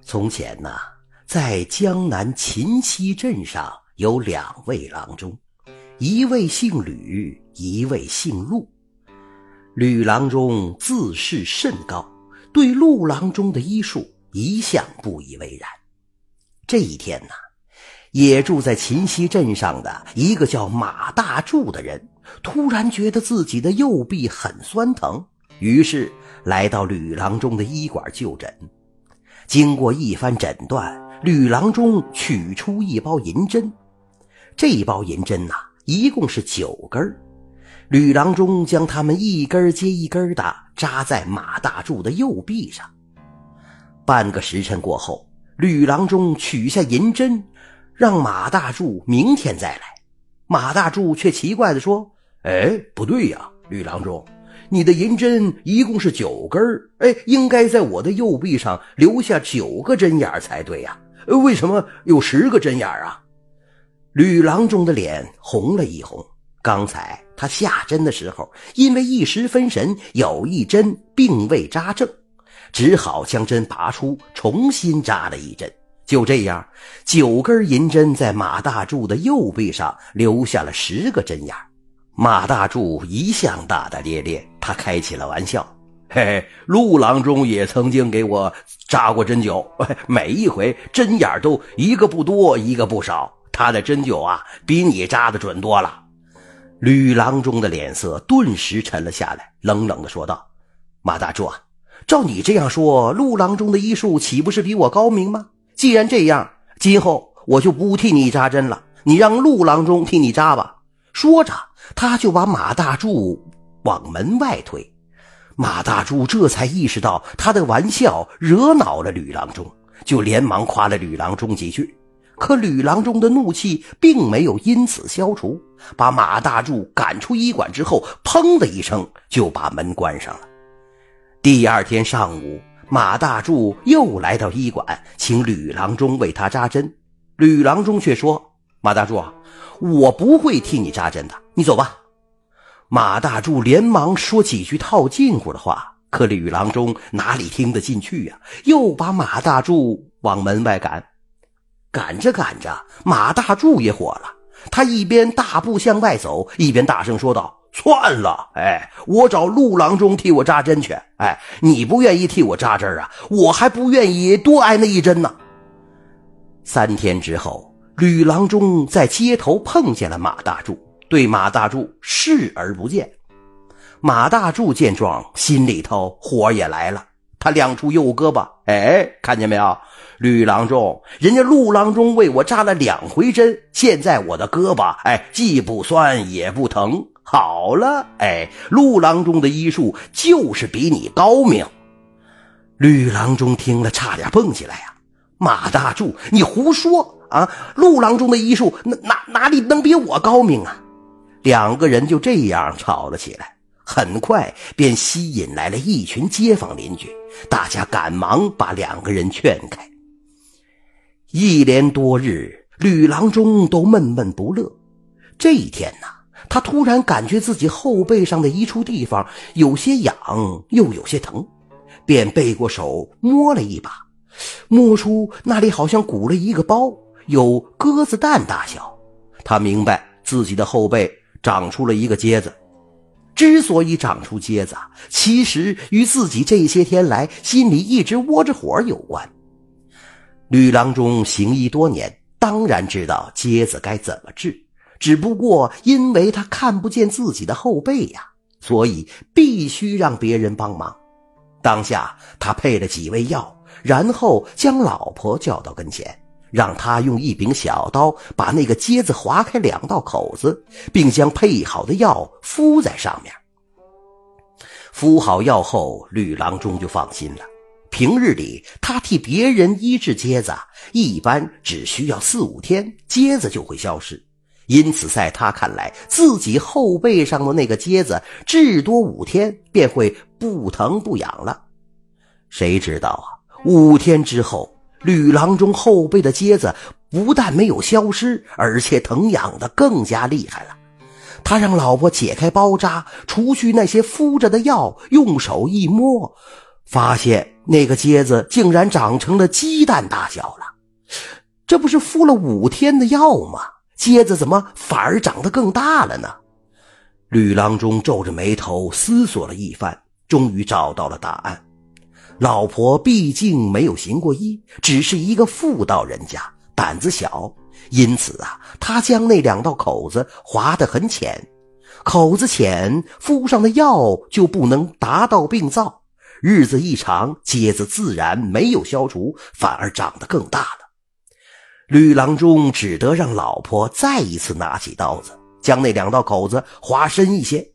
从前呐，在江南秦溪镇上有两位郎中，一位姓吕，一位姓陆。吕郎中自视甚高，对陆郎中的医术一向不以为然。这一天呐，也住在秦溪镇上的一个叫马大柱的人，突然觉得自己的右臂很酸疼，于是来到吕郎中的医馆就诊。经过一番诊断，吕郎中取出一包银针。这包银针呐，一共是九根吕郎中将它们一根接一根的扎在马大柱的右臂上。半个时辰过后，吕郎中取下银针，让马大柱明天再来。马大柱却奇怪地说：“哎，不对呀，吕郎中。”你的银针一共是九根哎，应该在我的右臂上留下九个针眼才对呀，为什么有十个针眼啊？吕郎中的脸红了一红，刚才他下针的时候，因为一时分神，有一针并未扎正，只好将针拔出，重新扎了一针。就这样，九根银针在马大柱的右臂上留下了十个针眼。马大柱一向大大咧咧，他开起了玩笑：“ 嘿嘿，陆郎中也曾经给我扎过针灸，每一回针眼都一个不多，一个不少。他的针灸啊，比你扎的准多了。”吕郎中的脸色顿时沉了下来，冷冷的说道：“马大柱啊，照你这样说，陆郎中的医术岂不是比我高明吗？既然这样，今后我就不替你扎针了，你让陆郎中替你扎吧。”说着。他就把马大柱往门外推，马大柱这才意识到他的玩笑惹恼了吕郎中，就连忙夸了吕郎中几句。可吕郎中的怒气并没有因此消除，把马大柱赶出医馆之后，砰的一声就把门关上了。第二天上午，马大柱又来到医馆，请吕郎中为他扎针，吕郎中却说：“马大柱。”我不会替你扎针的，你走吧。马大柱连忙说几句套近乎的话，可吕郎中哪里听得进去呀？又把马大柱往门外赶。赶着赶着，马大柱也火了，他一边大步向外走，一边大声说道：“算了，哎，我找陆郎中替我扎针去。哎，你不愿意替我扎针啊？我还不愿意多挨那一针呢。”三天之后。吕郎中在街头碰见了马大柱，对马大柱视而不见。马大柱见状，心里头火也来了，他亮出右胳膊，哎，看见没有？吕郎中，人家陆郎中为我扎了两回针，现在我的胳膊，哎，既不酸也不疼。好了，哎，陆郎中的医术就是比你高明。吕郎中听了，差点蹦起来呀！马大柱，你胡说！啊，陆郎中的医术哪哪哪里能比我高明啊？两个人就这样吵了起来，很快便吸引来了一群街坊邻居，大家赶忙把两个人劝开。一连多日，吕郎中都闷闷不乐。这一天呢，他突然感觉自己后背上的一处地方有些痒，又有些疼，便背过手摸了一把，摸出那里好像鼓了一个包。有鸽子蛋大小，他明白自己的后背长出了一个疖子。之所以长出疖子，其实与自己这些天来心里一直窝着火有关。吕郎中行医多年，当然知道疖子该怎么治，只不过因为他看不见自己的后背呀，所以必须让别人帮忙。当下他配了几味药，然后将老婆叫到跟前。让他用一柄小刀把那个疖子划开两道口子，并将配好的药敷在上面。敷好药后，吕郎中就放心了。平日里他替别人医治疖子，一般只需要四五天，疖子就会消失。因此，在他看来，自己后背上的那个疖子，至多五天便会不疼不痒了。谁知道啊？五天之后。吕郎中后背的疖子不但没有消失，而且疼痒的更加厉害了。他让老婆解开包扎，除去那些敷着的药，用手一摸，发现那个疖子竟然长成了鸡蛋大小了。这不是敷了五天的药吗？疖子怎么反而长得更大了呢？吕郎中皱着眉头思索了一番，终于找到了答案。老婆毕竟没有行过医，只是一个妇道人家，胆子小，因此啊，他将那两道口子划得很浅。口子浅，敷上的药就不能达到病灶。日子一长，疖子自然没有消除，反而长得更大了。吕郎中只得让老婆再一次拿起刀子，将那两道口子划深一些。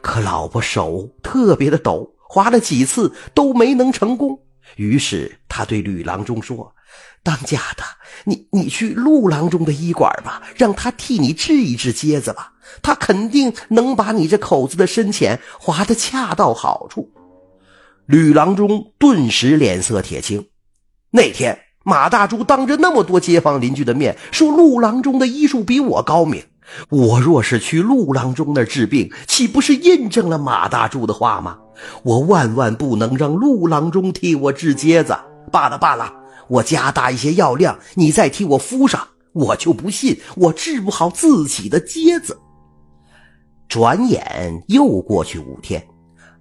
可老婆手特别的抖，划了几次都没能成功。于是他对吕郎中说：“当家的，你你去陆郎中的医馆吧，让他替你治一治疖子吧。他肯定能把你这口子的深浅划得恰到好处。”吕郎中顿时脸色铁青。那天，马大柱当着那么多街坊邻居的面说：“陆郎中的医术比我高明。”我若是去陆郎中那治病，岂不是印证了马大柱的话吗？我万万不能让陆郎中替我治疖子。罢了罢了，我加大一些药量，你再替我敷上，我就不信我治不好自己的疖子。转眼又过去五天。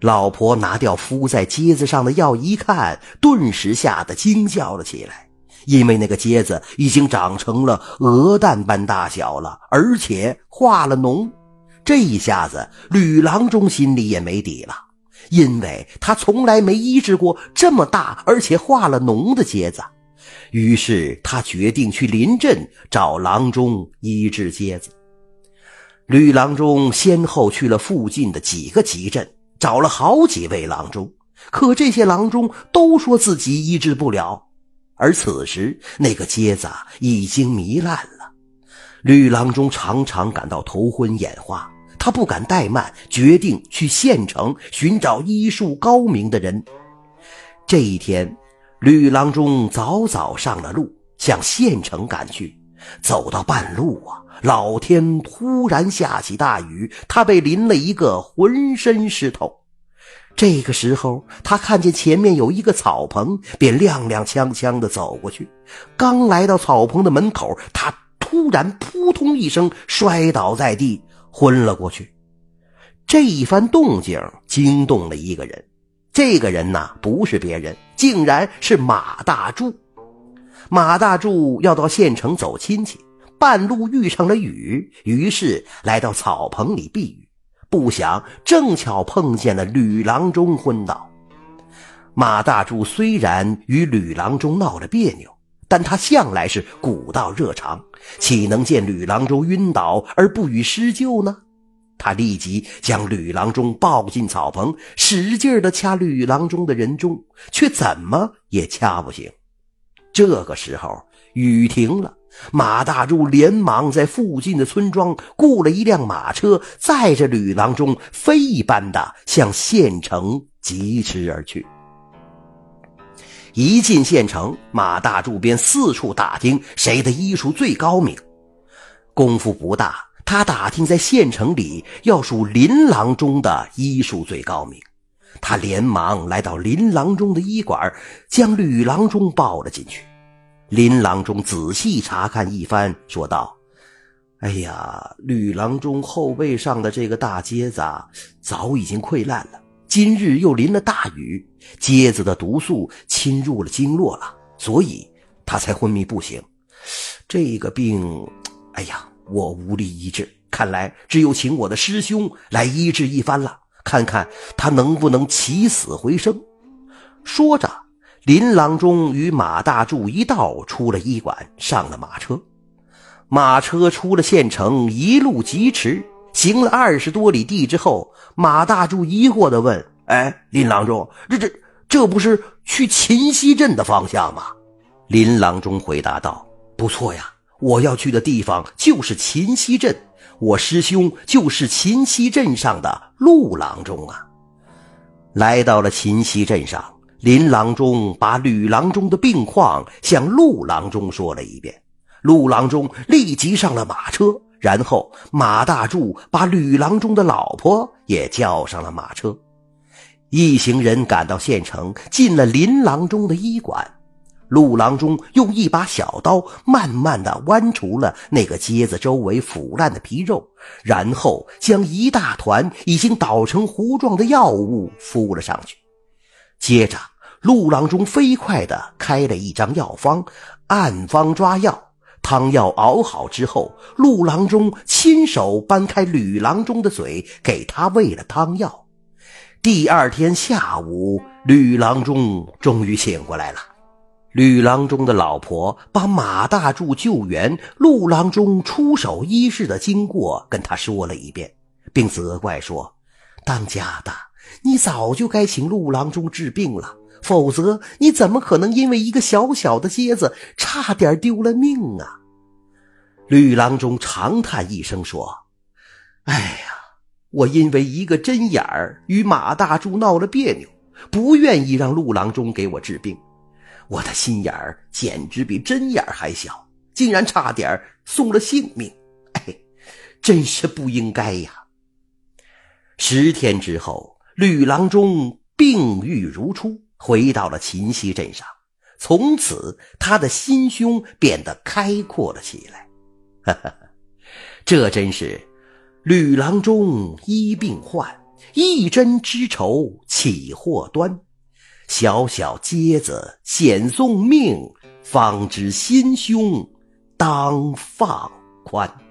老婆拿掉敷在疖子上的药，一看，顿时吓得惊叫了起来，因为那个疖子已经长成了鹅蛋般大小了，而且化了脓。这一下子，吕郎中心里也没底了，因为他从来没医治过这么大而且化了脓的疖子。于是他决定去临镇找郎中医治疖子。吕郎中先后去了附近的几个集镇。找了好几位郎中，可这些郎中都说自己医治不了。而此时，那个疖子已经糜烂了。吕郎中常常感到头昏眼花，他不敢怠慢，决定去县城寻找医术高明的人。这一天，吕郎中早早上了路，向县城赶去。走到半路啊，老天突然下起大雨，他被淋了一个浑身湿透。这个时候，他看见前面有一个草棚，便踉踉跄跄地走过去。刚来到草棚的门口，他突然扑通一声摔倒在地，昏了过去。这一番动静惊动了一个人，这个人呐，不是别人，竟然是马大柱。马大柱要到县城走亲戚，半路遇上了雨，于是来到草棚里避雨。不想正巧碰见了吕郎中昏倒。马大柱虽然与吕郎中闹了别扭，但他向来是古道热肠，岂能见吕郎中晕倒而不予施救呢？他立即将吕郎中抱进草棚，使劲的掐吕郎中的人中，却怎么也掐不醒。这个时候，雨停了。马大柱连忙在附近的村庄雇了一辆马车，载着吕郎中飞一般的向县城疾驰而去。一进县城，马大柱便四处打听谁的医术最高明。功夫不大，他打听在县城里要数林郎中的医术最高明。他连忙来到林郎中的医馆，将吕郎中抱了进去。林郎中仔细查看一番，说道：“哎呀，吕郎中后背上的这个大疖子早已经溃烂了。今日又淋了大雨，疖子的毒素侵入了经络了，所以他才昏迷不醒。这个病，哎呀，我无力医治，看来只有请我的师兄来医治一番了，看看他能不能起死回生。”说着。林郎中与马大柱一道出了医馆，上了马车。马车出了县城，一路疾驰，行了二十多里地之后，马大柱疑惑地问：“哎，林郎中，这这这不是去秦溪镇的方向吗？”林郎中回答道：“不错呀，我要去的地方就是秦溪镇，我师兄就是秦溪镇上的陆郎中啊。”来到了秦溪镇上。林郎中把吕郎中的病况向陆郎中说了一遍，陆郎中立即上了马车，然后马大柱把吕郎中的老婆也叫上了马车。一行人赶到县城，进了林郎中的医馆。陆郎中用一把小刀，慢慢的剜除了那个疖子周围腐烂的皮肉，然后将一大团已经捣成糊状的药物敷了上去。接着，陆郎中飞快地开了一张药方，按方抓药。汤药熬好之后，陆郎中亲手掰开吕郎中的嘴，给他喂了汤药。第二天下午，吕郎中终于醒过来了。吕郎中的老婆把马大柱救援陆郎中出手医治的经过跟他说了一遍，并责怪说：“当家的，你早就该请陆郎中治病了。”否则，你怎么可能因为一个小小的疖子，差点丢了命啊？吕郎中长叹一声说：“哎呀，我因为一个针眼儿与马大柱闹了别扭，不愿意让陆郎中给我治病。我的心眼儿简直比针眼儿还小，竟然差点送了性命。哎，真是不应该呀！”十天之后，吕郎中病愈如初。回到了秦溪镇上，从此他的心胸变得开阔了起来。哈哈，这真是吕郎中医病患，一针之仇起祸端。小小疖子险送命，方知心胸当放宽。